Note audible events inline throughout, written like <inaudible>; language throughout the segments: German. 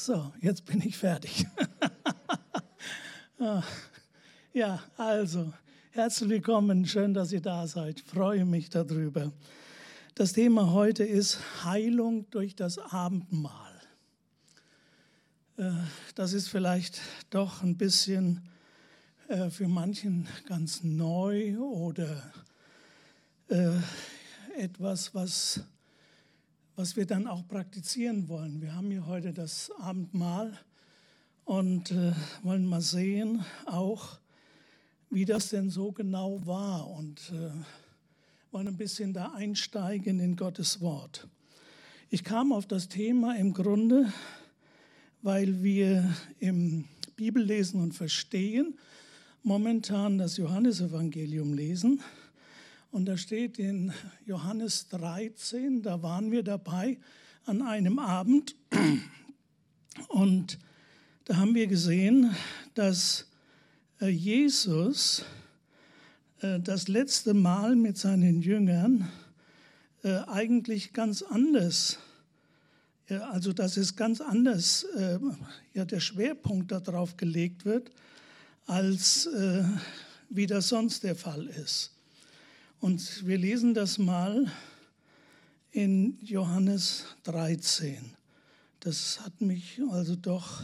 So, jetzt bin ich fertig. <laughs> Ah, ja, also, herzlich willkommen, schön, dass ihr da seid. Ich freue mich darüber. Das Thema heute ist Heilung durch das Abendmahl. Äh, das ist vielleicht doch ein bisschen äh, für manchen ganz neu oder äh, etwas, was was wir dann auch praktizieren wollen. Wir haben hier heute das Abendmahl und äh, wollen mal sehen, auch wie das denn so genau war und äh, wollen ein bisschen da einsteigen in Gottes Wort. Ich kam auf das Thema im Grunde, weil wir im Bibellesen und Verstehen momentan das Johannesevangelium lesen und da steht in Johannes 13, da waren wir dabei an einem Abend. Und da haben wir gesehen, dass äh, Jesus äh, das letzte Mal mit seinen Jüngern äh, eigentlich ganz anders, also dass es ganz anders, ja, der Schwerpunkt darauf gelegt wird, als wie das sonst der Fall ist. Und wir lesen das mal in Johannes 13. Das hat mich also doch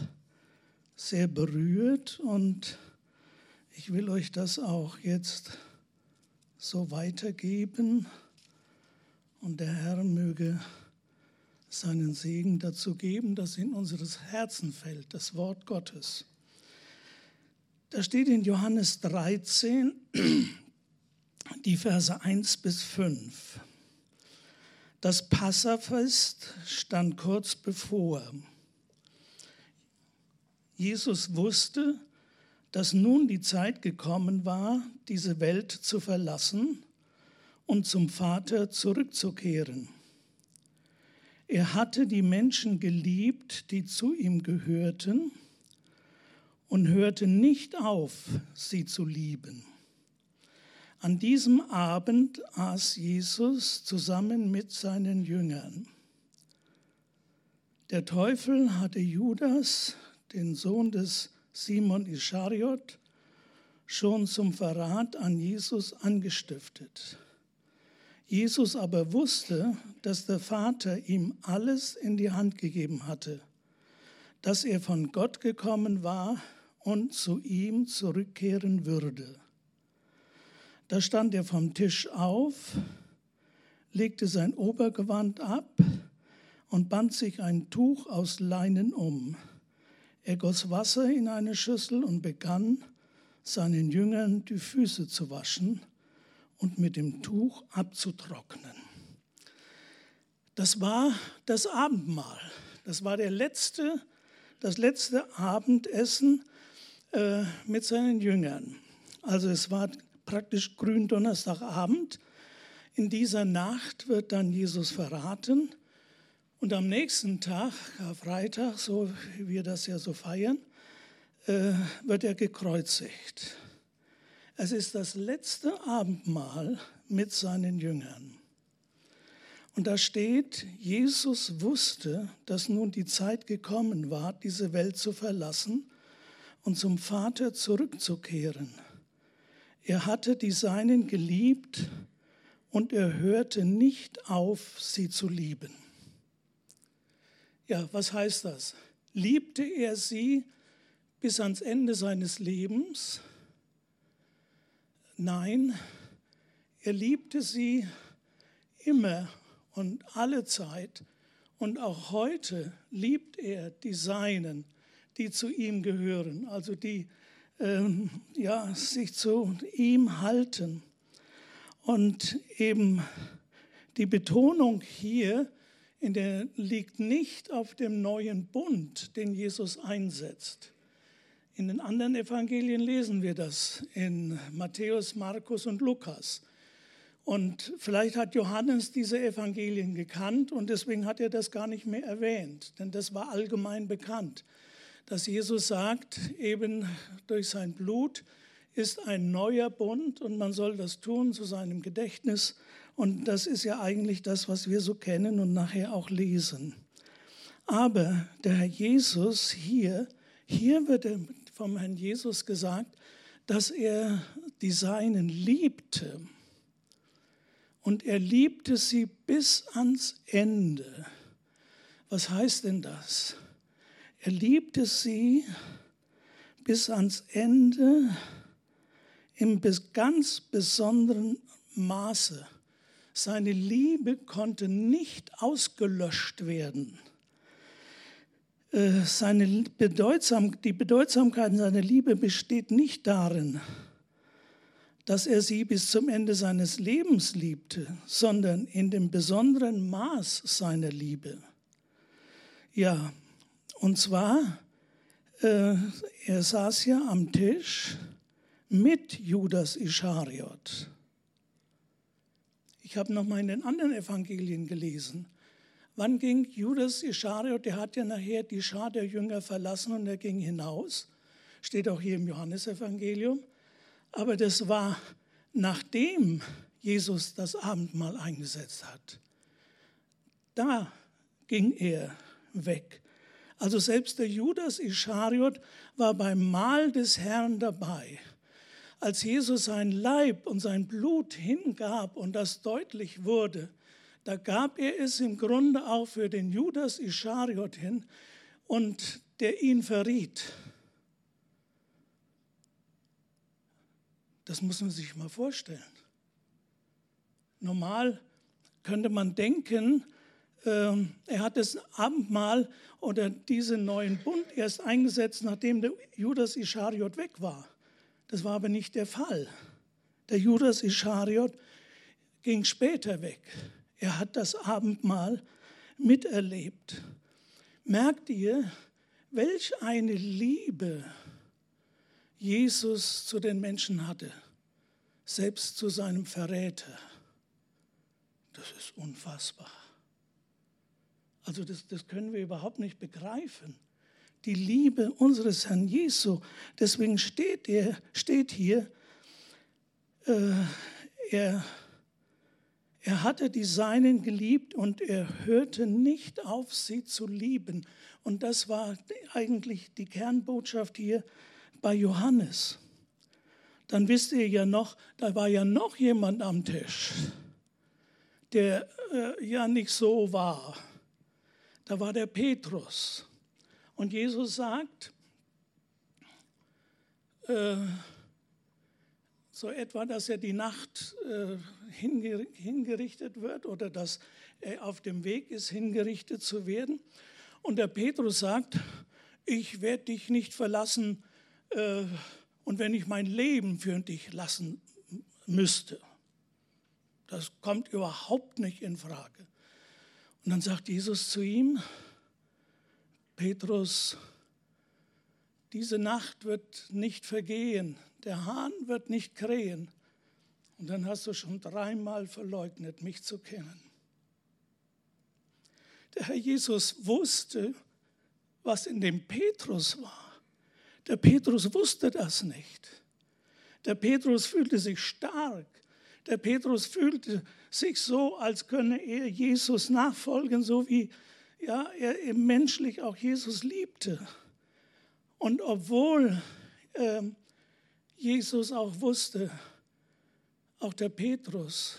sehr berührt und ich will euch das auch jetzt so weitergeben und der Herr möge seinen Segen dazu geben, dass in unseres Herzen fällt, das Wort Gottes. Da steht in Johannes 13, die Verse 1 bis 5. Das Passafest stand kurz bevor. Jesus wusste, dass nun die Zeit gekommen war, diese Welt zu verlassen und zum Vater zurückzukehren. Er hatte die Menschen geliebt, die zu ihm gehörten, und hörte nicht auf, sie zu lieben. An diesem Abend aß Jesus zusammen mit seinen Jüngern. Der Teufel hatte Judas, den Sohn des Simon Ischariot, schon zum Verrat an Jesus angestiftet. Jesus aber wusste, dass der Vater ihm alles in die Hand gegeben hatte, dass er von Gott gekommen war und zu ihm zurückkehren würde. Da stand er vom Tisch auf, legte sein Obergewand ab und band sich ein Tuch aus Leinen um. Er goss Wasser in eine Schüssel und begann, seinen Jüngern die Füße zu waschen und mit dem Tuch abzutrocknen. Das war das Abendmahl. Das war der letzte, das letzte Abendessen äh, mit seinen Jüngern. Also es war praktisch Gründonnerstagabend. In dieser Nacht wird dann Jesus verraten und am nächsten Tag, Freitag, so wie wir das ja so feiern, äh, wird er gekreuzigt. Es ist das letzte Abendmahl mit seinen Jüngern. Und da steht, Jesus wusste, dass nun die Zeit gekommen war, diese Welt zu verlassen und zum Vater zurückzukehren. Er hatte die Seinen geliebt und er hörte nicht auf, sie zu lieben. Ja, was heißt das? Liebte er sie bis ans Ende seines Lebens? Nein, er liebte sie immer und alle Zeit und auch heute liebt er die Seinen, die zu ihm gehören, also die ähm, ja, sich zu ihm halten. Und eben die Betonung hier in der, liegt nicht auf dem neuen Bund, den Jesus einsetzt. In den anderen Evangelien lesen wir das, in Matthäus, Markus und Lukas. Und vielleicht hat Johannes diese Evangelien gekannt und deswegen hat er das gar nicht mehr erwähnt, denn das war allgemein bekannt dass Jesus sagt, eben durch sein Blut ist ein neuer Bund und man soll das tun zu seinem Gedächtnis. Und das ist ja eigentlich das, was wir so kennen und nachher auch lesen. Aber der Herr Jesus hier, hier wird vom Herrn Jesus gesagt, dass er die Seinen liebte. Und er liebte sie bis ans Ende. Was heißt denn das? Er liebte sie bis ans Ende im ganz besonderen Maße. Seine Liebe konnte nicht ausgelöscht werden. Äh, seine Bedeutsam, die Bedeutsamkeit seiner Liebe besteht nicht darin, dass er sie bis zum Ende seines Lebens liebte, sondern in dem besonderen Maß seiner Liebe. Ja, und zwar, äh, er saß ja am Tisch mit Judas Ischariot. Ich habe noch mal in den anderen Evangelien gelesen. Wann ging Judas Ischariot? Der hat ja nachher die Schar der Jünger verlassen und er ging hinaus. Steht auch hier im Johannesevangelium. Aber das war nachdem Jesus das Abendmahl eingesetzt hat. Da ging er weg. Also selbst der Judas Ischariot war beim Mahl des Herrn dabei. Als Jesus sein Leib und sein Blut hingab und das deutlich wurde, da gab er es im Grunde auch für den Judas Ischariot hin und der ihn verriet. Das muss man sich mal vorstellen. Normal könnte man denken, ähm, er hat das Abendmahl oder diesen neuen Bund erst eingesetzt, nachdem der Judas Ischariot weg war. Das war aber nicht der Fall. Der Judas Ischariot ging später weg. Er hat das Abendmahl miterlebt. Merkt ihr, welch eine Liebe Jesus zu den Menschen hatte, selbst zu seinem Verräter? Das ist unfassbar. Also das, das können wir überhaupt nicht begreifen. Die Liebe unseres Herrn Jesu. Deswegen steht, er, steht hier, äh, er, er hatte die Seinen geliebt und er hörte nicht auf, sie zu lieben. Und das war eigentlich die Kernbotschaft hier bei Johannes. Dann wisst ihr ja noch, da war ja noch jemand am Tisch, der äh, ja nicht so war da war der Petrus. Und Jesus sagt, äh, so etwa, dass er die Nacht äh, hingerichtet wird oder dass er auf dem Weg ist, hingerichtet zu werden. Und der Petrus sagt, ich werde dich nicht verlassen äh, und wenn ich mein Leben für dich lassen müsste. Das kommt überhaupt nicht in Frage. Und dann sagt Jesus zu ihm, Petrus, diese Nacht wird nicht vergehen, der Hahn wird nicht krähen. Und dann hast du schon dreimal verleugnet, mich zu kennen. Der Herr Jesus wusste, was in dem Petrus war. Der Petrus wusste das nicht. Der Petrus fühlte sich stark. Der Petrus fühlte sich so, als könne er Jesus nachfolgen, so wie ja, er menschlich auch Jesus liebte. Und obwohl äh, Jesus auch wusste, auch der Petrus,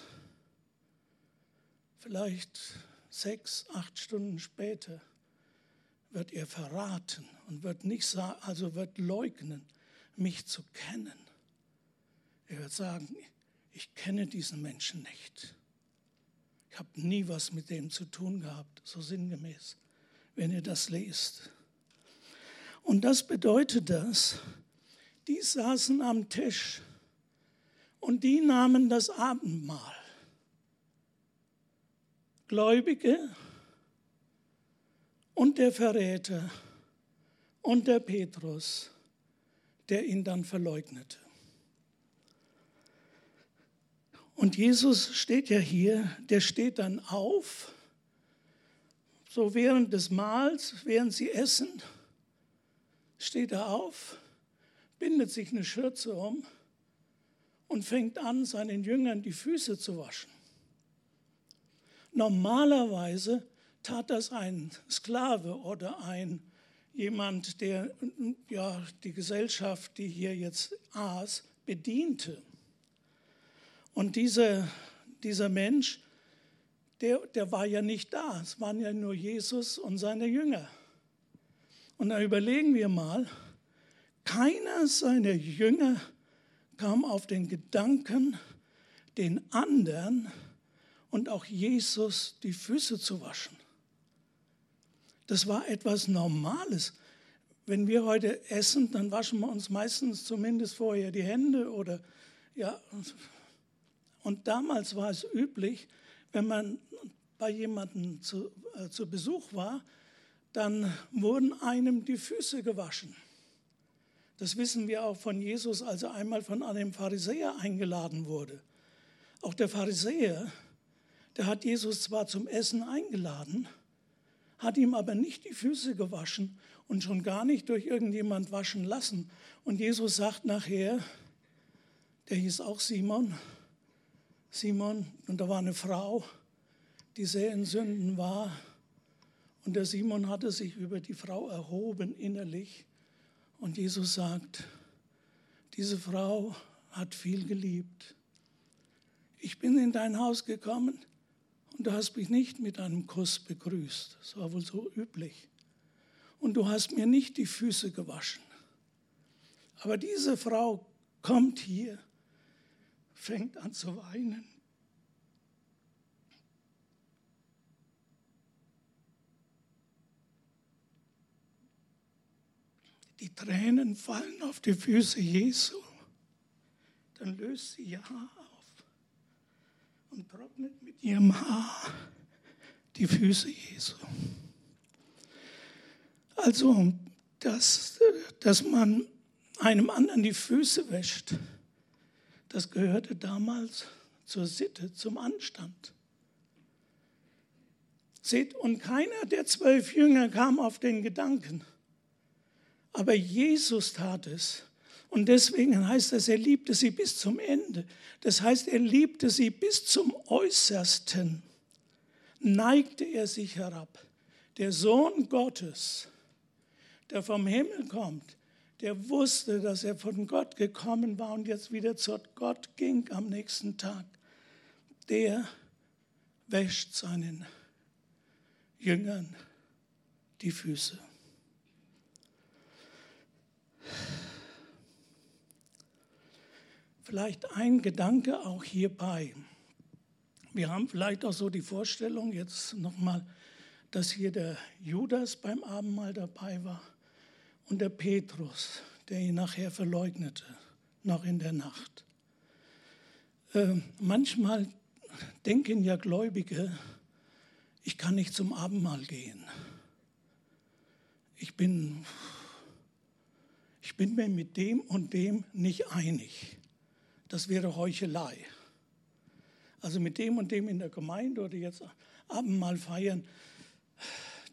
vielleicht sechs, acht Stunden später, wird er verraten und wird nicht sagen, also wird leugnen, mich zu kennen. Er wird sagen, ich kenne diesen Menschen nicht. Ich habe nie was mit dem zu tun gehabt, so sinngemäß, wenn ihr das lest. Und das bedeutet das, die saßen am Tisch und die nahmen das Abendmahl. Gläubige und der Verräter und der Petrus, der ihn dann verleugnete. Und Jesus steht ja hier, der steht dann auf, so während des Mahls, während sie essen, steht er auf, bindet sich eine Schürze um und fängt an, seinen Jüngern die Füße zu waschen. Normalerweise tat das ein Sklave oder ein jemand, der ja, die Gesellschaft, die hier jetzt aß, bediente. Und dieser, dieser Mensch, der, der war ja nicht da. Es waren ja nur Jesus und seine Jünger. Und da überlegen wir mal, keiner seiner Jünger kam auf den Gedanken, den anderen und auch Jesus die Füße zu waschen. Das war etwas Normales. Wenn wir heute essen, dann waschen wir uns meistens zumindest vorher die Hände oder ja. Und damals war es üblich, wenn man bei jemandem zu, äh, zu Besuch war, dann wurden einem die Füße gewaschen. Das wissen wir auch von Jesus, als er einmal von einem Pharisäer eingeladen wurde. Auch der Pharisäer, der hat Jesus zwar zum Essen eingeladen, hat ihm aber nicht die Füße gewaschen und schon gar nicht durch irgendjemand waschen lassen. Und Jesus sagt nachher, der hieß auch Simon, Simon, und da war eine Frau, die sehr in Sünden war. Und der Simon hatte sich über die Frau erhoben innerlich. Und Jesus sagt, diese Frau hat viel geliebt. Ich bin in dein Haus gekommen und du hast mich nicht mit einem Kuss begrüßt. Das war wohl so üblich. Und du hast mir nicht die Füße gewaschen. Aber diese Frau kommt hier, fängt an zu weinen. Die Tränen fallen auf die Füße Jesu. Dann löst sie ihr Haar und trocknet mit ihrem Haar die Füße Jesu. Also, dass, dass man einem anderen die Füße wäscht, das gehörte damals zur Sitte, zum Anstand. Seht, und keiner der zwölf Jünger kam auf den Gedanken, aber Jesus tat es. Und deswegen heißt es, er liebte sie bis zum Ende. Das heißt, er liebte sie bis zum Äußersten. Neigte er sich herab. Der Sohn Gottes, der vom Himmel kommt, der wusste, dass er von Gott gekommen war und jetzt wieder zu Gott ging am nächsten Tag, der wäscht seinen Jüngern die Füße. Vielleicht ein Gedanke auch hierbei. Wir haben vielleicht auch so die Vorstellung, jetzt nochmal, dass hier der Judas beim Abendmahl dabei war und der Petrus, der ihn nachher verleugnete, noch in der Nacht. Äh, manchmal denken ja Gläubige, ich kann nicht zum Abendmahl gehen. Ich bin, ich bin mir mit dem und dem nicht einig das wäre Heuchelei. Also mit dem und dem in der Gemeinde oder jetzt Abendmahl feiern,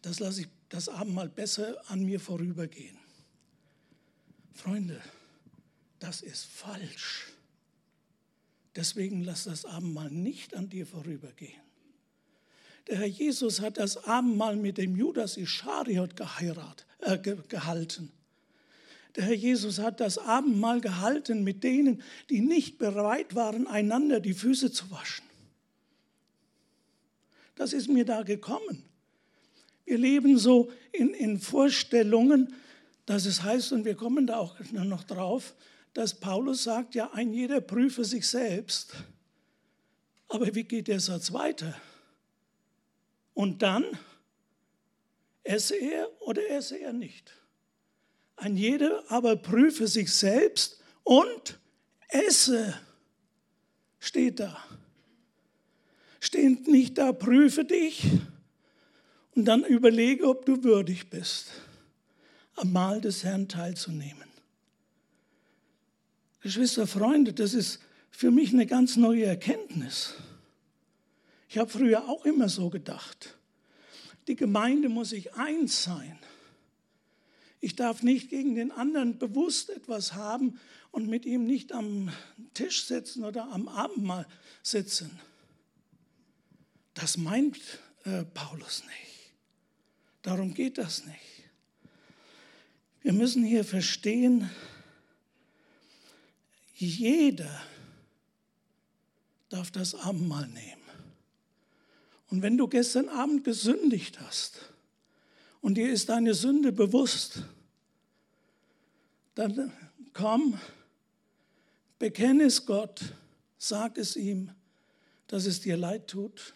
das lasse ich das Abendmahl besser an mir vorübergehen. Freunde, das ist falsch. Deswegen lass das Abendmahl nicht an dir vorübergehen. Der Herr Jesus hat das Abendmahl mit dem Judas Ischariot geheiratet, äh, gehalten. Der Herr Jesus hat das Abendmahl gehalten mit denen, die nicht bereit waren, einander die Füße zu waschen. Das ist mir da gekommen. Wir leben so in, in Vorstellungen, dass es heißt, und wir kommen da auch noch drauf, dass Paulus sagt, ja, ein jeder prüfe sich selbst. Aber wie geht der Satz weiter? Und dann esse er oder esse er nicht. Ein jeder aber prüfe sich selbst und esse, steht da. Steht nicht da, prüfe dich und dann überlege, ob du würdig bist, am Mahl des Herrn teilzunehmen. Geschwister, Freunde, das ist für mich eine ganz neue Erkenntnis. Ich habe früher auch immer so gedacht. Die Gemeinde muss sich eins sein. Ich darf nicht gegen den anderen bewusst etwas haben und mit ihm nicht am Tisch sitzen oder am Abendmahl sitzen. Das meint äh, Paulus nicht. Darum geht das nicht. Wir müssen hier verstehen, jeder darf das Abendmahl nehmen. Und wenn du gestern Abend gesündigt hast und dir ist deine Sünde bewusst, dann komm, bekenne es Gott, sag es ihm, dass es dir leid tut.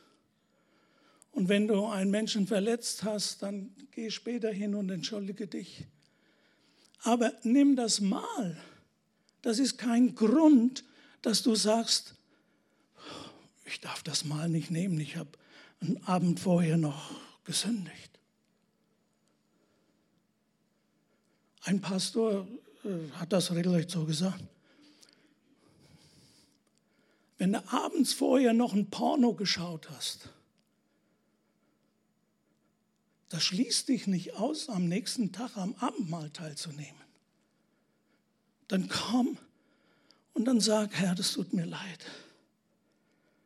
Und wenn du einen Menschen verletzt hast, dann geh später hin und entschuldige dich. Aber nimm das Mal. Das ist kein Grund, dass du sagst, ich darf das Mal nicht nehmen, ich habe einen Abend vorher noch gesündigt. Ein Pastor äh, hat das regelrecht so gesagt. Wenn du abends vorher noch ein Porno geschaut hast, das schließt dich nicht aus, am nächsten Tag am Abendmahl teilzunehmen. Dann komm und dann sag, Herr, das tut mir leid.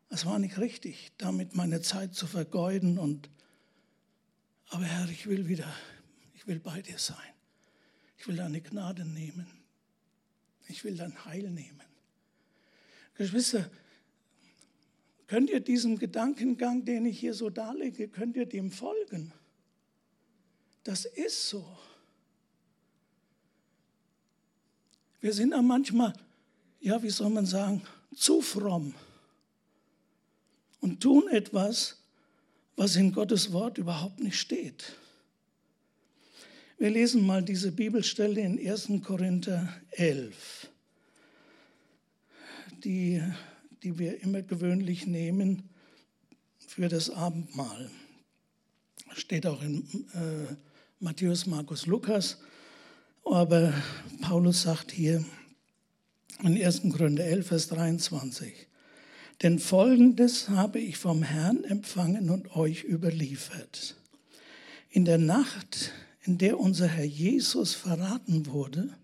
Es war nicht richtig, damit meine Zeit zu vergeuden. Und, aber Herr, ich will wieder, ich will bei dir sein. Ich will deine Gnade nehmen. Ich will dein Heil nehmen. Geschwister, könnt ihr diesem Gedankengang, den ich hier so darlege, könnt ihr dem folgen? Das ist so. Wir sind da manchmal, ja, wie soll man sagen, zu fromm und tun etwas, was in Gottes Wort überhaupt nicht steht. Wir lesen mal diese Bibelstelle in 1. Korinther 11, die, die wir immer gewöhnlich nehmen für das Abendmahl. Steht auch in äh, Matthäus, Markus, Lukas. Aber Paulus sagt hier in 1. Korinther 11, Vers 23, denn folgendes habe ich vom Herrn empfangen und euch überliefert. In der Nacht, in der unser Herr Jesus verraten wurde,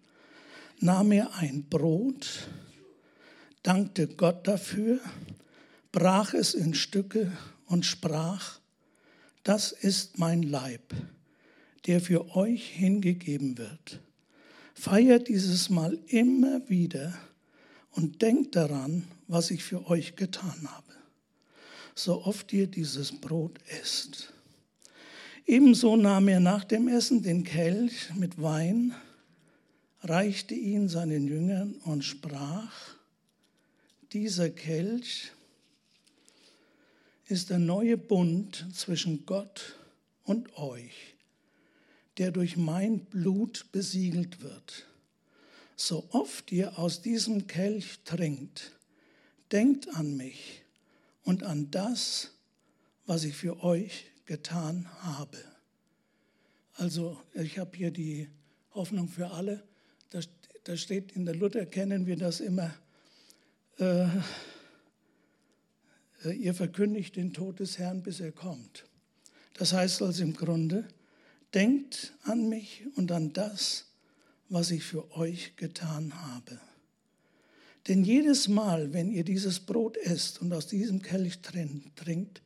nahm er ein Brot, dankte Gott dafür, brach es in Stücke und sprach, das ist mein Leib, der für euch hingegeben wird. Feiert dieses Mal immer wieder und denkt daran, was ich für euch getan habe, so oft ihr dieses Brot esst. Ebenso nahm er nach dem Essen den Kelch mit Wein, reichte ihn seinen Jüngern und sprach, dieser Kelch ist der neue Bund zwischen Gott und euch, der durch mein Blut besiegelt wird. So oft ihr aus diesem Kelch trinkt, denkt an mich und an das, was ich für euch getan habe. Also ich habe hier die Hoffnung für alle. Da, da, steht in der Luther, kennen wir das immer, äh, äh, ihr verkündigt den Tod des Herrn, bis er kommt. Das heißt also im Grunde, denkt an mich und an das, was ich für euch getan habe. Denn jedes Mal, wenn ihr dieses Brot esst und aus diesem Kelch trinkt,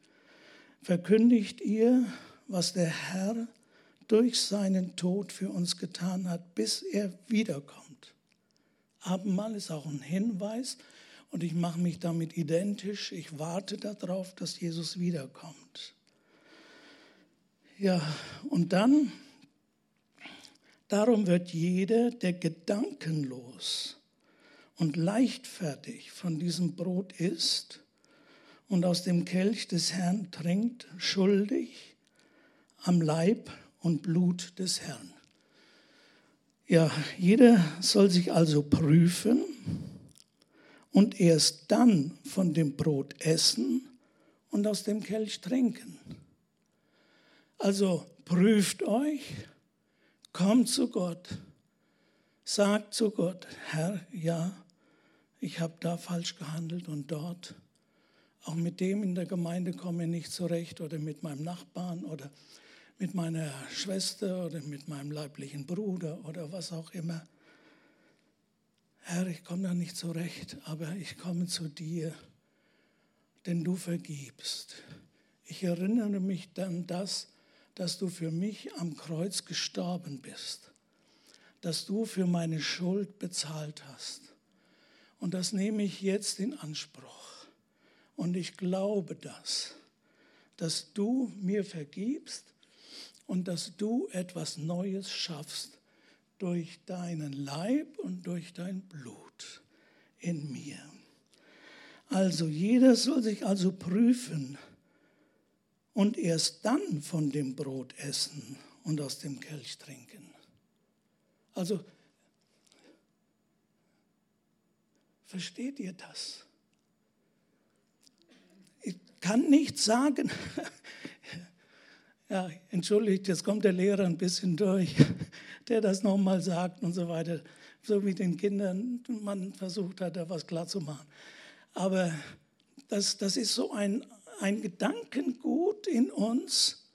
verkündigt ihr, was der Herr durch seinen Tod für uns getan hat, bis er wiederkommt. Abendmahl ist auch ein Hinweis und ich mache mich damit identisch. Ich warte darauf, dass Jesus wiederkommt. Ja, und dann, darum wird jeder, der gedankenlos und leichtfertig von diesem Brot isst und aus dem Kelch des Herrn trinkt, schuldig am Leib und Blut des Herrn. Ja, jeder soll sich also prüfen und erst dann von dem Brot essen und aus dem Kelch trinken. Also prüft euch, kommt zu Gott, sagt zu Gott, Herr, ja, ich habe da falsch gehandelt und dort. Auch mit dem in der Gemeinde komme ich nicht zurecht oder mit meinem Nachbarn oder mit meiner Schwester oder mit meinem leiblichen Bruder oder was auch immer. Herr, ich komme da nicht zurecht, aber ich komme zu dir, denn du vergibst. Ich erinnere mich dann das, dass du für mich am Kreuz gestorben bist, dass du für meine Schuld bezahlt hast. Und das nehme ich jetzt in Anspruch. Und ich glaube das, dass du mir vergibst und dass du etwas Neues schaffst durch deinen Leib und durch dein Blut in mir. Also jeder soll sich also prüfen und erst dann von dem Brot essen und aus dem Kelch trinken. Also versteht ihr das? Ich kann nicht sagen, <laughs> ja, entschuldigt, jetzt kommt der Lehrer ein bisschen durch, der das nochmal sagt und so weiter, so wie den Kindern man versucht hat, da was klarzumachen. Aber das, das ist so ein, ein Gedankengut in uns.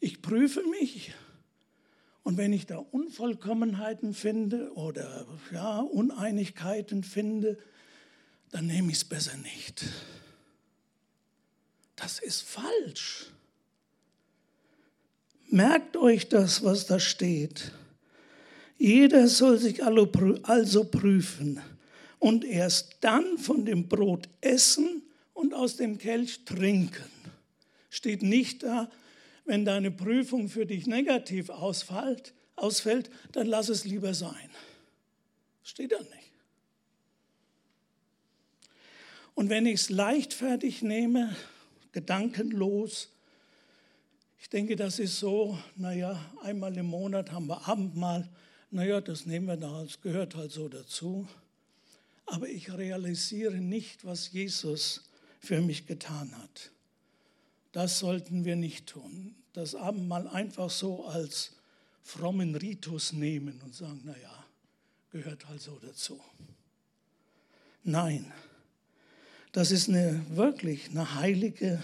Ich prüfe mich und wenn ich da Unvollkommenheiten finde oder ja, Uneinigkeiten finde, dann nehme ich es besser nicht. Das ist falsch. Merkt euch das, was da steht. Jeder soll sich also prüfen und erst dann von dem Brot essen und aus dem Kelch trinken. Steht nicht da, wenn deine Prüfung für dich negativ ausfällt, ausfällt, dann lass es lieber sein. Steht da nicht. Und wenn ich es leichtfertig nehme, gedankenlos, ich denke, das ist so, naja, einmal im Monat haben wir Abendmahl, naja, das nehmen wir da, das gehört halt so dazu aber ich realisiere nicht, was Jesus für mich getan hat. Das sollten wir nicht tun. Das Abendmahl einfach so als frommen Ritus nehmen und sagen, naja, gehört halt so dazu. Nein, das ist eine, wirklich eine heilige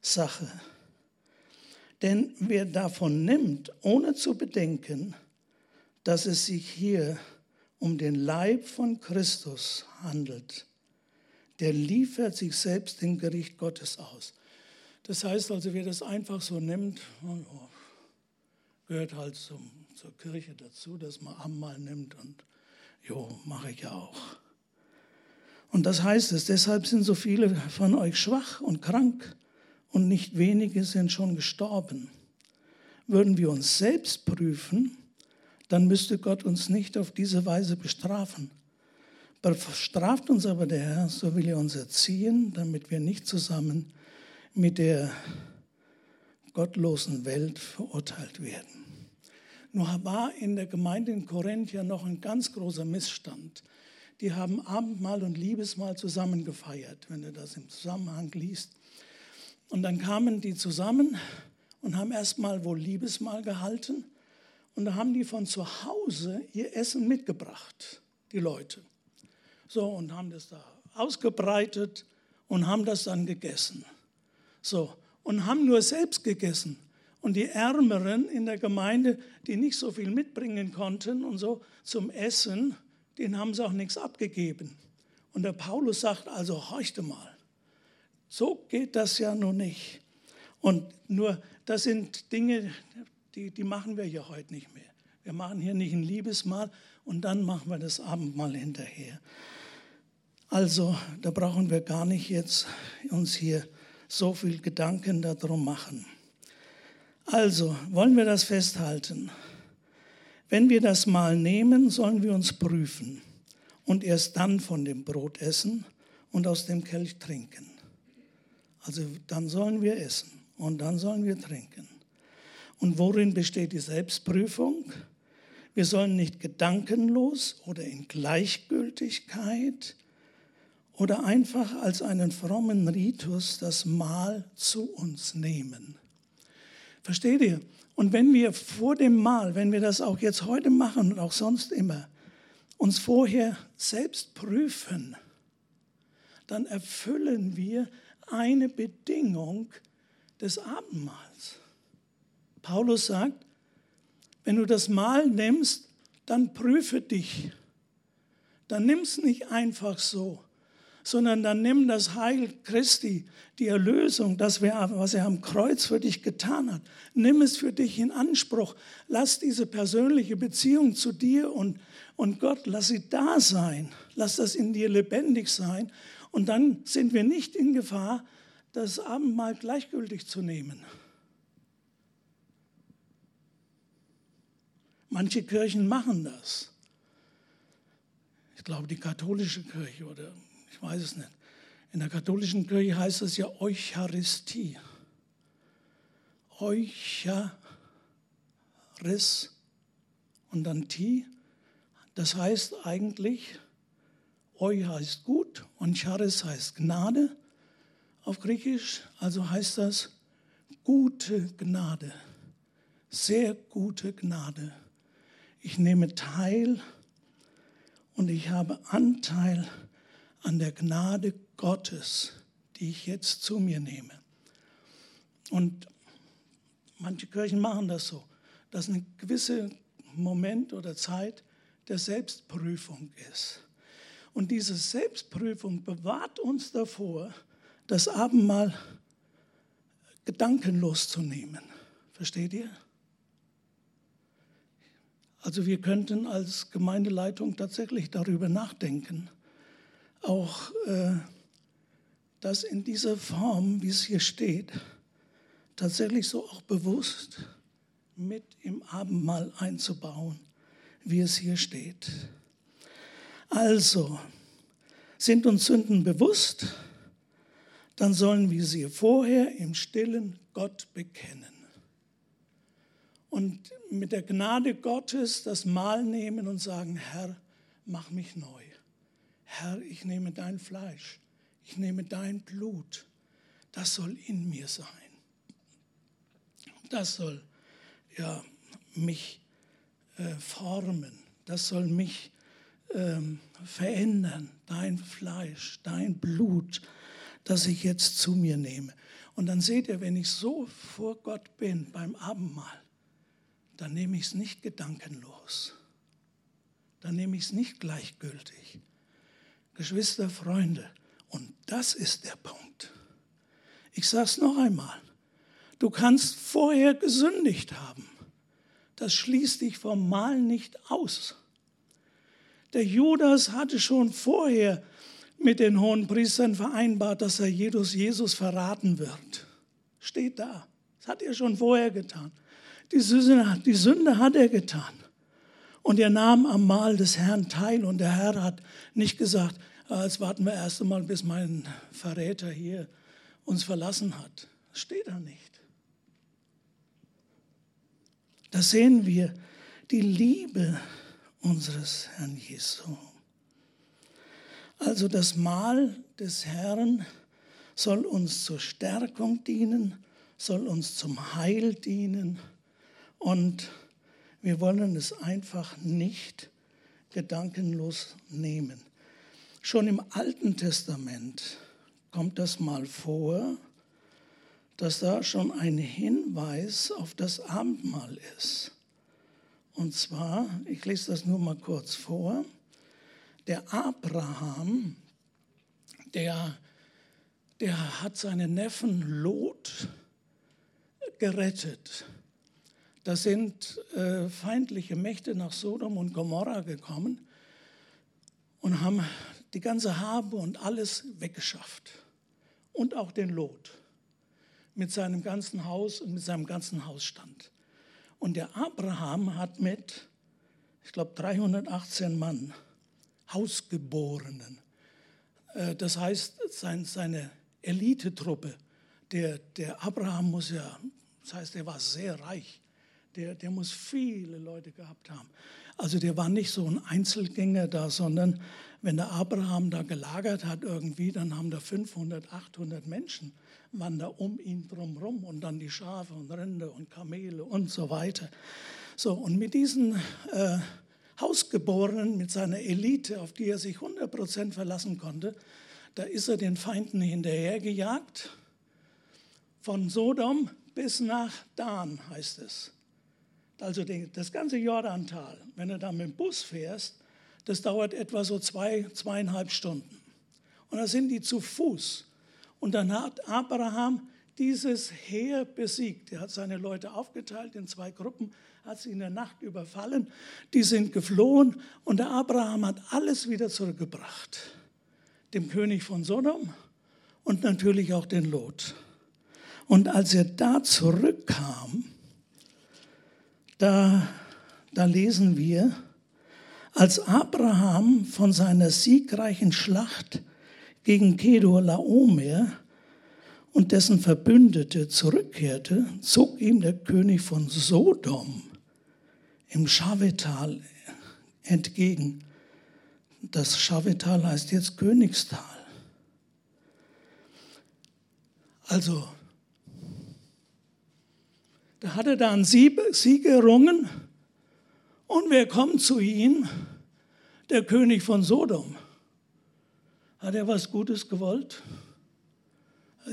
Sache. Denn wer davon nimmt, ohne zu bedenken, dass es sich hier um den Leib von Christus handelt, der liefert sich selbst dem Gericht Gottes aus. Das heißt also, wer das einfach so nimmt, oh, gehört halt zum, zur Kirche dazu, dass man Abendmahl nimmt und jo, mache ich ja auch. Und das heißt es, deshalb sind so viele von euch schwach und krank und nicht wenige sind schon gestorben. Würden wir uns selbst prüfen, dann müsste Gott uns nicht auf diese Weise bestrafen. Bestraft uns aber der Herr, so will er uns erziehen, damit wir nicht zusammen mit der gottlosen Welt verurteilt werden. Nur war in der Gemeinde in Korinth ja noch ein ganz großer Missstand. Die haben Abendmahl und Liebesmahl zusammen gefeiert, wenn du das im Zusammenhang liest. Und dann kamen die zusammen und haben erstmal wohl Liebesmahl gehalten und da haben die von zu Hause ihr Essen mitgebracht, die Leute. So, und haben das da ausgebreitet und haben das dann gegessen. So, und haben nur selbst gegessen. Und die Ärmeren in der Gemeinde, die nicht so viel mitbringen konnten und so zum Essen, denen haben sie auch nichts abgegeben. Und der Paulus sagt also, horchte mal, so geht das ja nun nicht. Und nur, das sind Dinge, die, die machen wir hier heute nicht mehr. Wir machen hier nicht ein Liebesmahl und dann machen wir das Abendmahl hinterher. Also, da brauchen wir gar nicht jetzt uns hier so viel Gedanken darum machen. Also, wollen wir das festhalten? Wenn wir das Mahl nehmen, sollen wir uns prüfen und erst dann von dem Brot essen und aus dem Kelch trinken. Also dann sollen wir essen und dann sollen wir trinken. Und worin besteht die Selbstprüfung? Wir sollen nicht gedankenlos oder in Gleichgültigkeit oder einfach als einen frommen Ritus das Mahl zu uns nehmen. Versteht ihr? Und wenn wir vor dem Mahl, wenn wir das auch jetzt heute machen und auch sonst immer, uns vorher selbst prüfen, dann erfüllen wir eine Bedingung des Abendmahls. Paulus sagt, wenn du das Mahl nimmst, dann prüfe dich. Dann nimm es nicht einfach so, sondern dann nimm das Heil Christi, die Erlösung, das, was er am Kreuz für dich getan hat. Nimm es für dich in Anspruch. Lass diese persönliche Beziehung zu dir und, und Gott, lass sie da sein. Lass das in dir lebendig sein. Und dann sind wir nicht in Gefahr, das Abendmahl gleichgültig zu nehmen. Manche Kirchen machen das. Ich glaube, die katholische Kirche oder ich weiß es nicht. In der katholischen Kirche heißt es ja Eucharistie. Eucharis und dann Ti. Das heißt eigentlich, Eu heißt gut und Charis heißt Gnade auf Griechisch. Also heißt das gute Gnade, sehr gute Gnade. Ich nehme teil und ich habe Anteil an der Gnade Gottes, die ich jetzt zu mir nehme. Und manche Kirchen machen das so, dass ein gewisser Moment oder Zeit der Selbstprüfung ist. Und diese Selbstprüfung bewahrt uns davor, das Abendmahl gedankenlos zu nehmen. Versteht ihr? Also wir könnten als Gemeindeleitung tatsächlich darüber nachdenken, auch äh, das in dieser Form, wie es hier steht, tatsächlich so auch bewusst mit im Abendmahl einzubauen, wie es hier steht. Also, sind uns Sünden bewusst, dann sollen wir sie vorher im stillen Gott bekennen. Und mit der Gnade Gottes das Mahl nehmen und sagen, Herr, mach mich neu. Herr, ich nehme dein Fleisch, ich nehme dein Blut, das soll in mir sein. Das soll ja, mich äh, formen, das soll mich ähm, verändern, dein Fleisch, dein Blut, das ich jetzt zu mir nehme. Und dann seht ihr, wenn ich so vor Gott bin beim Abendmahl, dann nehme ich es nicht gedankenlos. Dann nehme ich es nicht gleichgültig. Geschwister, Freunde, und das ist der Punkt. Ich sage es noch einmal, du kannst vorher gesündigt haben. Das schließt dich vom Mal nicht aus. Der Judas hatte schon vorher mit den hohen Priestern vereinbart, dass er Jesus, Jesus verraten wird. Steht da. Das hat er schon vorher getan. Die Sünde, die Sünde hat er getan. Und er nahm am Mahl des Herrn teil und der Herr hat nicht gesagt, ah, jetzt warten wir erst einmal, bis mein Verräter hier uns verlassen hat. Das steht da nicht. Da sehen wir die Liebe unseres Herrn Jesu. Also das Mahl des Herrn soll uns zur Stärkung dienen, soll uns zum Heil dienen und wir wollen es einfach nicht gedankenlos nehmen. Schon im Alten Testament kommt das mal vor, dass da schon ein Hinweis auf das Abendmahl ist. Und zwar, ich lese das nur mal kurz vor, der Abraham, der, der hat seinen Neffen Lot gerettet. Da sind äh, feindliche Mächte nach Sodom und Gomorra gekommen und haben die ganze Habe und alles weggeschafft. Und auch den Lot mit seinem ganzen Haus und mit seinem ganzen Hausstand. Und der Abraham hat mit, ich glaube, 318 Mann, Hausgeborenen, äh, das heißt, seine Elitetruppe, der, der Abraham muss ja, das heißt, er war sehr reich der, der muss viele Leute gehabt haben. Also der war nicht so ein Einzelgänger da, sondern wenn der Abraham da gelagert hat irgendwie, dann haben da 500, 800 Menschen waren da um ihn drumherum und dann die Schafe und Rinder und Kamele und so weiter. So, und mit diesen äh, Hausgeborenen, mit seiner Elite, auf die er sich 100% verlassen konnte, da ist er den Feinden hinterhergejagt. Von Sodom bis nach Dan heißt es. Also das ganze Jordantal, wenn du da mit dem Bus fährst, das dauert etwa so zwei, zweieinhalb Stunden. Und da sind die zu Fuß. Und dann hat Abraham dieses Heer besiegt. Er hat seine Leute aufgeteilt in zwei Gruppen, hat sie in der Nacht überfallen, die sind geflohen und der Abraham hat alles wieder zurückgebracht. Dem König von Sodom und natürlich auch den Lot. Und als er da zurückkam, da, da lesen wir, als Abraham von seiner siegreichen Schlacht gegen Kedor Laomer und dessen Verbündete zurückkehrte, zog ihm der König von Sodom im Schavetal entgegen. Das Schavetal heißt jetzt Königstal. Also, da hat er dann Sieg, errungen und wer kommt zu ihm? Der König von Sodom. Hat er was Gutes gewollt?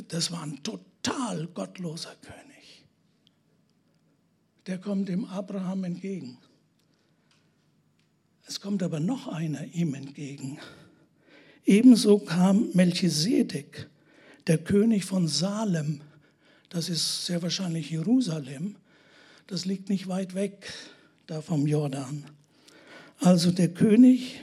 Das war ein total gottloser König. Der kommt dem Abraham entgegen. Es kommt aber noch einer ihm entgegen. Ebenso kam Melchisedek, der König von Salem. Das ist sehr wahrscheinlich Jerusalem. Das liegt nicht weit weg da vom Jordan. Also der König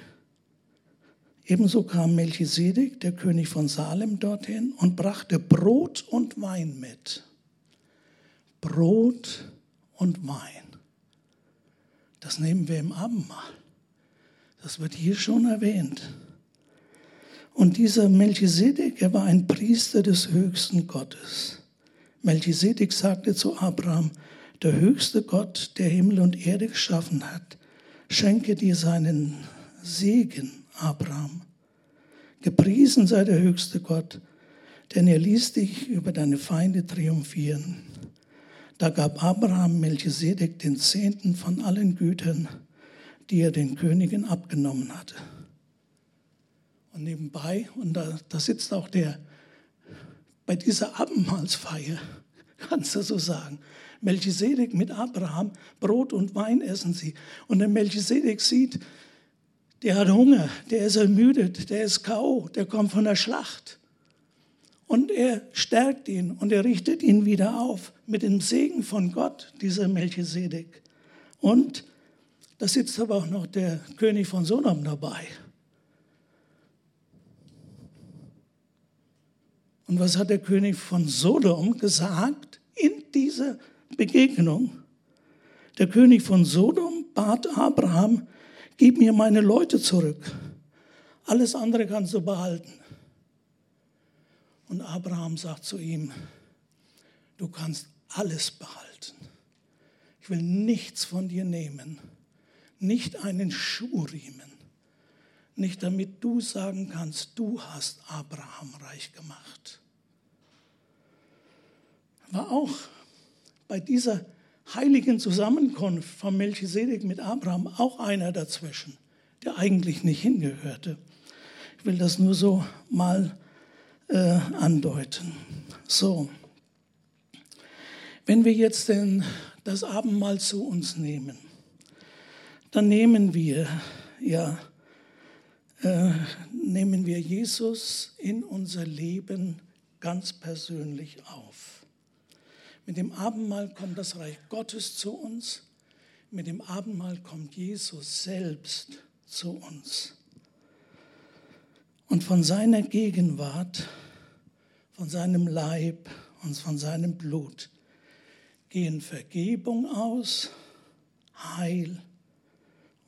Ebenso kam Melchisedek, der König von Salem, dorthin und brachte Brot und Wein mit. Brot und Wein. Das nehmen wir im Abendmahl. Das wird hier schon erwähnt. Und dieser Melchisedek, er war ein Priester des höchsten Gottes. Melchisedek sagte zu Abraham, der höchste Gott, der Himmel und Erde geschaffen hat, schenke dir seinen Segen Abraham. Gepriesen sei der höchste Gott, denn er ließ dich über deine Feinde triumphieren. Da gab Abraham Melchisedek den Zehnten von allen Gütern, die er den Königen abgenommen hatte. Und nebenbei, und da, da sitzt auch der, bei dieser Abendmahlsfeier, <laughs> kannst du so sagen, Melchisedek mit Abraham, Brot und Wein essen sie. Und der Melchisedek sieht, der hat Hunger, der ist ermüdet, der ist K.O., der kommt von der Schlacht. Und er stärkt ihn und er richtet ihn wieder auf mit dem Segen von Gott, dieser Melchisedek. Und da sitzt aber auch noch der König von Sodom dabei. Und was hat der König von Sodom gesagt in dieser Begegnung? Der König von Sodom bat Abraham, gib mir meine Leute zurück. Alles andere kannst du behalten. Und Abraham sagt zu ihm, du kannst alles behalten. Ich will nichts von dir nehmen, nicht einen Schuhriemen, nicht damit du sagen kannst, du hast Abraham reich gemacht. War auch bei dieser heiligen Zusammenkunft von Melchisedek mit Abraham auch einer dazwischen, der eigentlich nicht hingehörte. Ich will das nur so mal äh, andeuten. So, wenn wir jetzt denn das Abendmahl zu uns nehmen, dann nehmen wir ja äh, nehmen wir Jesus in unser Leben ganz persönlich auf. Mit dem Abendmahl kommt das Reich Gottes zu uns. Mit dem Abendmahl kommt Jesus selbst zu uns. Und von seiner Gegenwart, von seinem Leib und von seinem Blut gehen Vergebung aus, Heil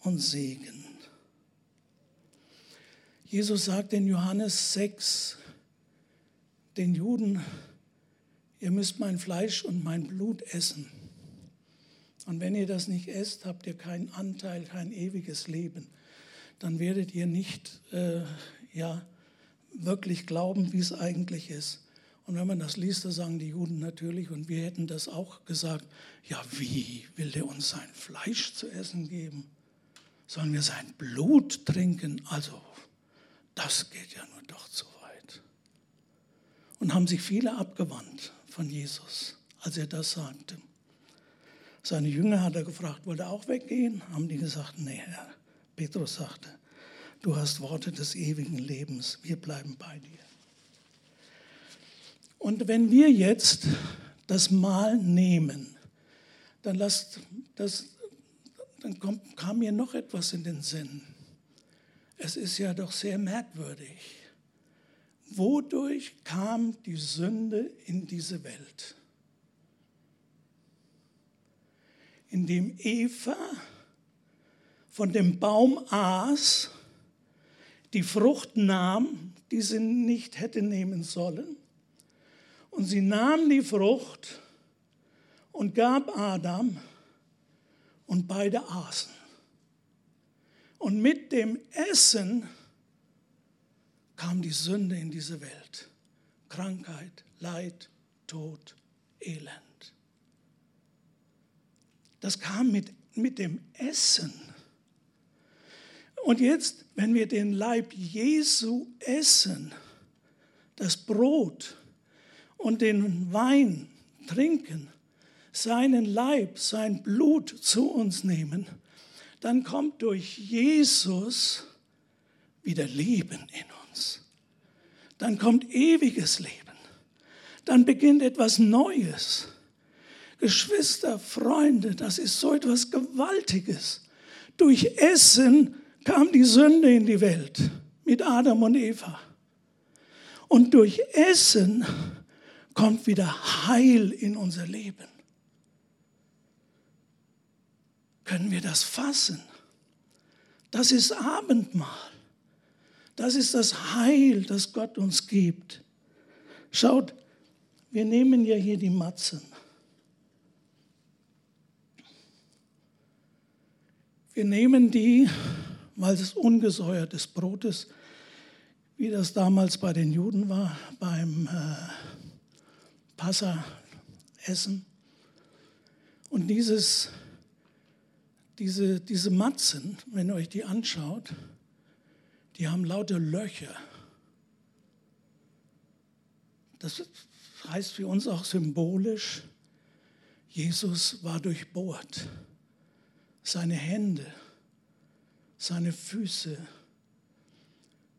und Segen. Jesus sagt in Johannes 6 den Juden, ihr müsst mein Fleisch und mein Blut essen. Und wenn ihr das nicht esst, habt ihr keinen Anteil, kein ewiges Leben. Dann werdet ihr nicht äh, ja, wirklich glauben, wie es eigentlich ist. Und wenn man das liest, da sagen die Juden natürlich, und wir hätten das auch gesagt, ja, wie will der uns sein Fleisch zu essen geben? Sollen wir sein Blut trinken? Also, das geht ja nur doch zu weit. Und haben sich viele abgewandt von Jesus, als er das sagte. Seine Jünger hat er gefragt, wollte er auch weggehen? Haben die gesagt, nee, Herr. Petrus sagte, du hast Worte des ewigen Lebens, wir bleiben bei dir. Und wenn wir jetzt das Mal nehmen, dann lasst das, dann kommt, kam mir noch etwas in den Sinn. Es ist ja doch sehr merkwürdig. Wodurch kam die Sünde in diese Welt? Indem Eva von dem Baum aß, die Frucht nahm, die sie nicht hätte nehmen sollen, und sie nahm die Frucht und gab Adam und beide aßen. Und mit dem Essen kam die Sünde in diese Welt. Krankheit, Leid, Tod, Elend. Das kam mit, mit dem Essen. Und jetzt, wenn wir den Leib Jesu essen, das Brot und den Wein trinken, seinen Leib, sein Blut zu uns nehmen, dann kommt durch Jesus wieder Leben in uns. Dann kommt ewiges Leben. Dann beginnt etwas Neues. Geschwister, Freunde, das ist so etwas Gewaltiges. Durch Essen kam die Sünde in die Welt mit Adam und Eva. Und durch Essen kommt wieder Heil in unser Leben. Können wir das fassen? Das ist Abendmahl. Das ist das Heil, das Gott uns gibt. Schaut, wir nehmen ja hier die Matzen. Wir nehmen die, weil es ungesäuertes Brot ist, wie das damals bei den Juden war, beim äh, Passa-Essen. Und dieses, diese, diese Matzen, wenn ihr euch die anschaut, die haben lauter Löcher. Das heißt für uns auch symbolisch, Jesus war durchbohrt. Seine Hände, seine Füße,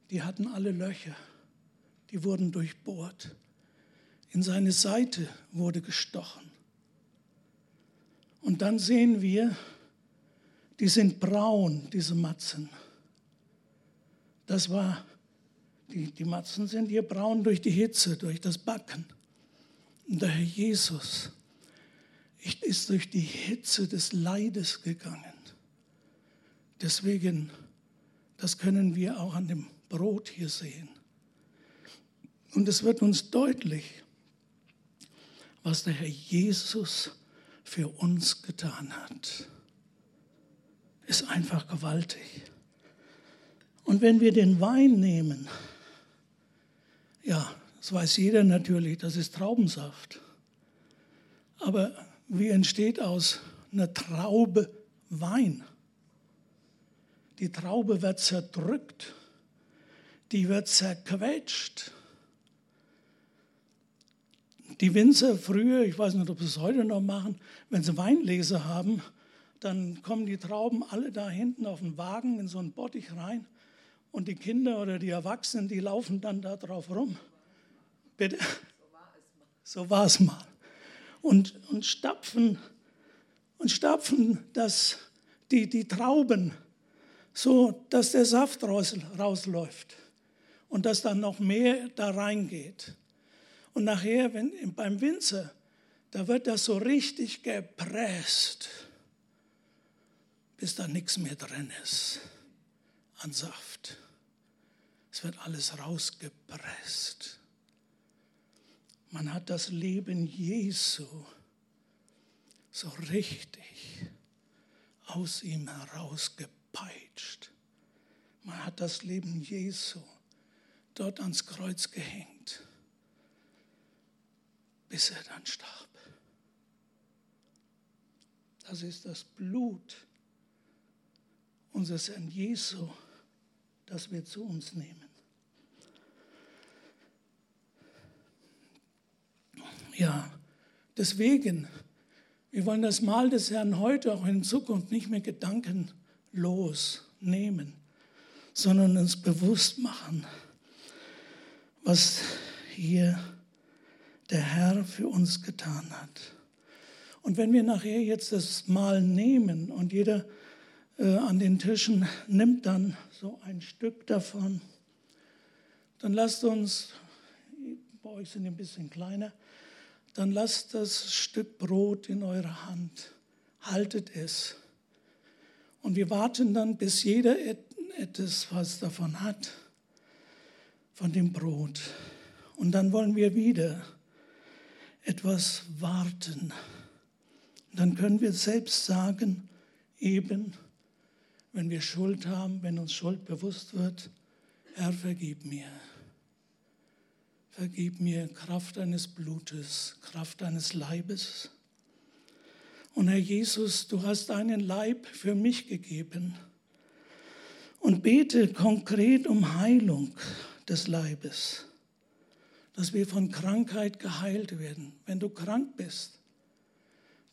die hatten alle Löcher, die wurden durchbohrt. In seine Seite wurde gestochen. Und dann sehen wir, die sind braun, diese Matzen. Das war, die, die Matzen sind hier braun durch die Hitze, durch das Backen. Und der Herr Jesus ist durch die Hitze des Leides gegangen. Deswegen, das können wir auch an dem Brot hier sehen. Und es wird uns deutlich, was der Herr Jesus für uns getan hat. Ist einfach gewaltig. Und wenn wir den Wein nehmen, ja, das weiß jeder natürlich, das ist Traubensaft. Aber wie entsteht aus einer Traube Wein? Die Traube wird zerdrückt, die wird zerquetscht. Die Winzer früher, ich weiß nicht, ob sie es heute noch machen, wenn sie Weinleser haben, dann kommen die Trauben alle da hinten auf den Wagen in so einen Bottich rein und die Kinder oder die Erwachsenen, die laufen dann da drauf rum. Bitte? So war es mal. Und, und stapfen, und stapfen das, die, die Trauben so, dass der Saft raus, rausläuft und dass dann noch mehr da reingeht. Und nachher, wenn, beim Winzer, da wird das so richtig gepresst, bis da nichts mehr drin ist an Saft. Es wird alles rausgepresst. Man hat das Leben Jesu so richtig aus ihm herausgepeitscht. Man hat das Leben Jesu dort ans Kreuz gehängt, bis er dann starb. Das ist das Blut unseres Herrn Jesu das wir zu uns nehmen. Ja, deswegen, wir wollen das Mahl des Herrn heute auch in Zukunft nicht mehr gedankenlos nehmen, sondern uns bewusst machen, was hier der Herr für uns getan hat. Und wenn wir nachher jetzt das Mahl nehmen und jeder äh, an den Tischen nimmt dann so ein Stück davon, dann lasst uns, bei euch sind die ein bisschen kleiner, dann lasst das Stück Brot in eurer Hand, haltet es. Und wir warten dann, bis jeder etwas was davon hat, von dem Brot. Und dann wollen wir wieder etwas warten. Dann können wir selbst sagen, eben, wenn wir Schuld haben, wenn uns Schuld bewusst wird, Herr, vergib mir. Vergib mir Kraft deines Blutes, Kraft deines Leibes. Und Herr Jesus, du hast deinen Leib für mich gegeben. Und bete konkret um Heilung des Leibes, dass wir von Krankheit geheilt werden. Wenn du krank bist,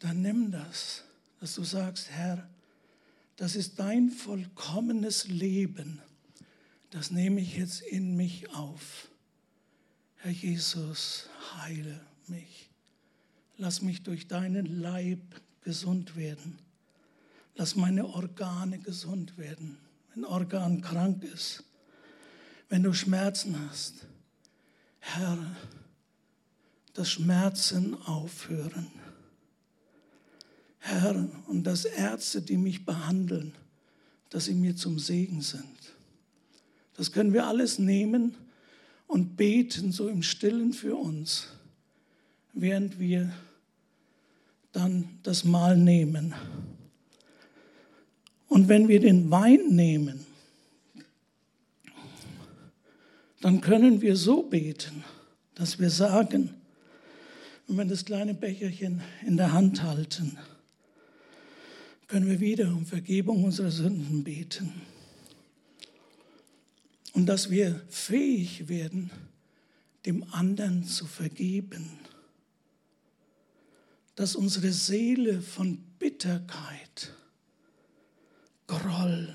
dann nimm das, dass du sagst, Herr, das ist dein vollkommenes Leben. Das nehme ich jetzt in mich auf. Herr Jesus, heile mich. Lass mich durch deinen Leib gesund werden. Lass meine Organe gesund werden. Wenn ein Organ krank ist, wenn du Schmerzen hast, Herr, dass Schmerzen aufhören. Herr, und dass Ärzte, die mich behandeln, dass sie mir zum Segen sind. Das können wir alles nehmen und beten so im stillen für uns, während wir dann das Mahl nehmen. Und wenn wir den Wein nehmen, dann können wir so beten, dass wir sagen, wenn wir das kleine Becherchen in der Hand halten, können wir wieder um Vergebung unserer Sünden beten. Und dass wir fähig werden, dem anderen zu vergeben. Dass unsere Seele von Bitterkeit, Groll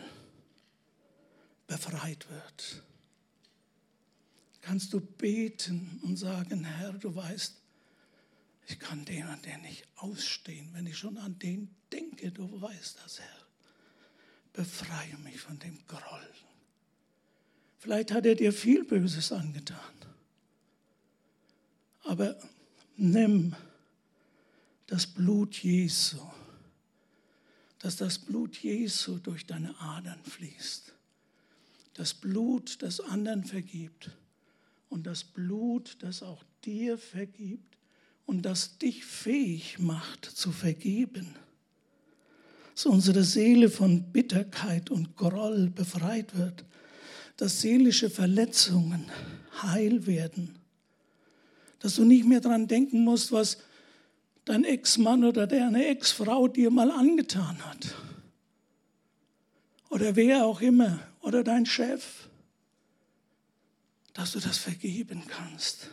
befreit wird. Kannst du beten und sagen, Herr, du weißt, ich kann den und den nicht ausstehen, wenn ich schon an den denke, du weißt das, Herr. Befreie mich von dem Groll. Vielleicht hat er dir viel Böses angetan. Aber nimm das Blut Jesu, dass das Blut Jesu durch deine Adern fließt. Das Blut, das anderen vergibt. Und das Blut, das auch dir vergibt und das dich fähig macht zu vergeben. Dass unsere Seele von Bitterkeit und Groll befreit wird, dass seelische Verletzungen heil werden, dass du nicht mehr daran denken musst, was dein Ex-Mann oder deine Ex-Frau dir mal angetan hat. Oder wer auch immer, oder dein Chef, dass du das vergeben kannst.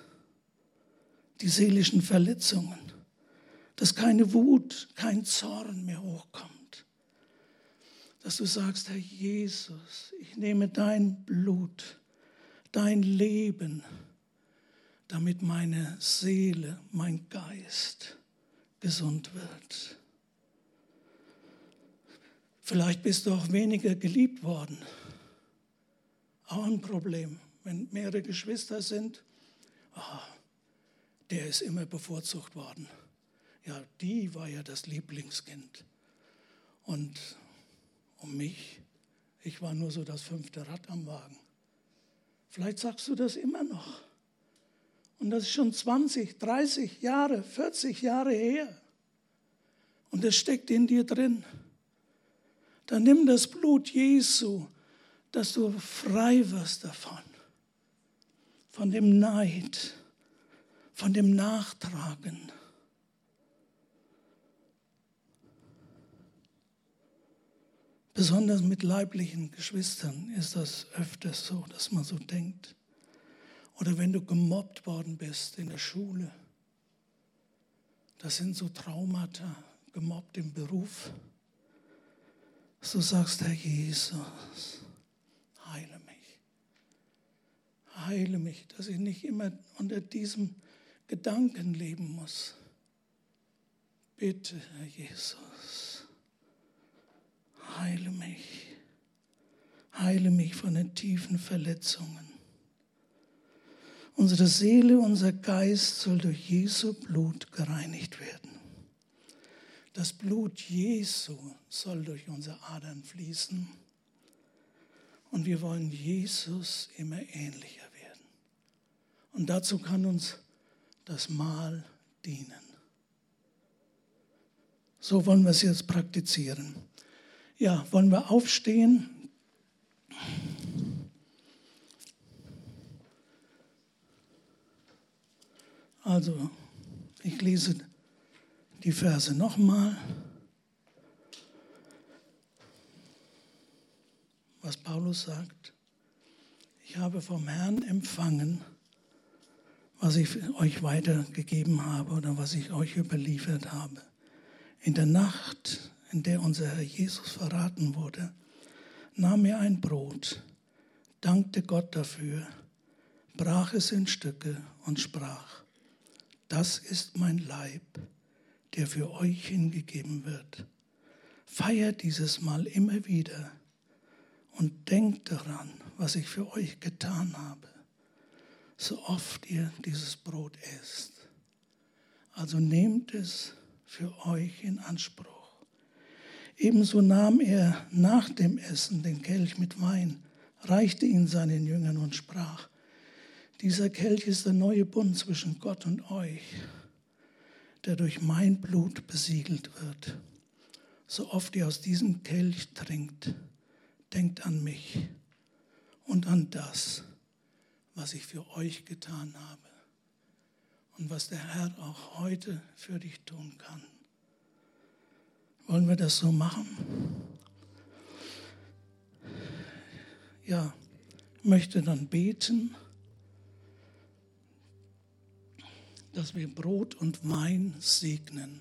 Die seelischen Verletzungen, dass keine Wut, kein Zorn mehr hochkommt, dass du sagst, Herr Jesus, ich nehme dein Blut, dein Leben, damit meine Seele, mein Geist gesund wird. Vielleicht bist du auch weniger geliebt worden. Auch ein Problem, wenn mehrere Geschwister sind. Oh, der ist immer bevorzugt worden. Ja, die war ja das Lieblingskind. Und um mich, ich war nur so das fünfte Rad am Wagen. Vielleicht sagst du das immer noch. Und das ist schon 20, 30 Jahre, 40 Jahre her. Und es steckt in dir drin. Dann nimm das Blut Jesu, dass du frei wirst davon, von dem Neid von dem Nachtragen. Besonders mit leiblichen Geschwistern ist das öfters so, dass man so denkt. Oder wenn du gemobbt worden bist in der Schule. Das sind so Traumata, gemobbt im Beruf. So sagst, Herr Jesus, heile Heile mich, dass ich nicht immer unter diesem Gedanken leben muss. Bitte, Herr Jesus, heile mich. Heile mich von den tiefen Verletzungen. Unsere Seele, unser Geist soll durch Jesu Blut gereinigt werden. Das Blut Jesu soll durch unsere Adern fließen. Und wir wollen Jesus immer ähnlicher werden. Und dazu kann uns das Mahl dienen. So wollen wir es jetzt praktizieren. Ja, wollen wir aufstehen? Also, ich lese die Verse nochmal. Was Paulus sagt. Ich habe vom Herrn empfangen, was ich euch weitergegeben habe oder was ich euch überliefert habe. In der Nacht, in der unser Herr Jesus verraten wurde, nahm er ein Brot, dankte Gott dafür, brach es in Stücke und sprach, das ist mein Leib, der für euch hingegeben wird. Feiert dieses Mal immer wieder und denkt daran, was ich für euch getan habe, so oft ihr dieses Brot esst. Also nehmt es für euch in Anspruch. Ebenso nahm er nach dem Essen den Kelch mit Wein, reichte ihn seinen Jüngern und sprach, dieser Kelch ist der neue Bund zwischen Gott und euch, der durch mein Blut besiegelt wird. So oft ihr aus diesem Kelch trinkt, denkt an mich und an das, was ich für euch getan habe und was der Herr auch heute für dich tun kann. Wollen wir das so machen? Ja, möchte dann beten, dass wir Brot und Wein segnen,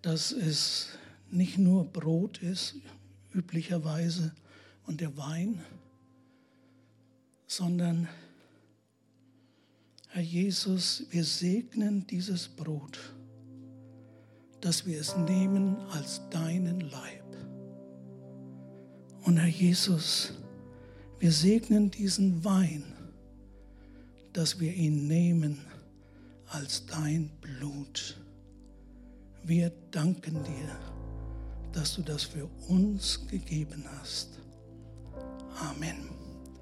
dass es nicht nur Brot ist, üblicherweise, und der Wein, sondern Herr Jesus, wir segnen dieses Brot dass wir es nehmen als deinen Leib. Und Herr Jesus, wir segnen diesen Wein, dass wir ihn nehmen als dein Blut. Wir danken dir, dass du das für uns gegeben hast. Amen.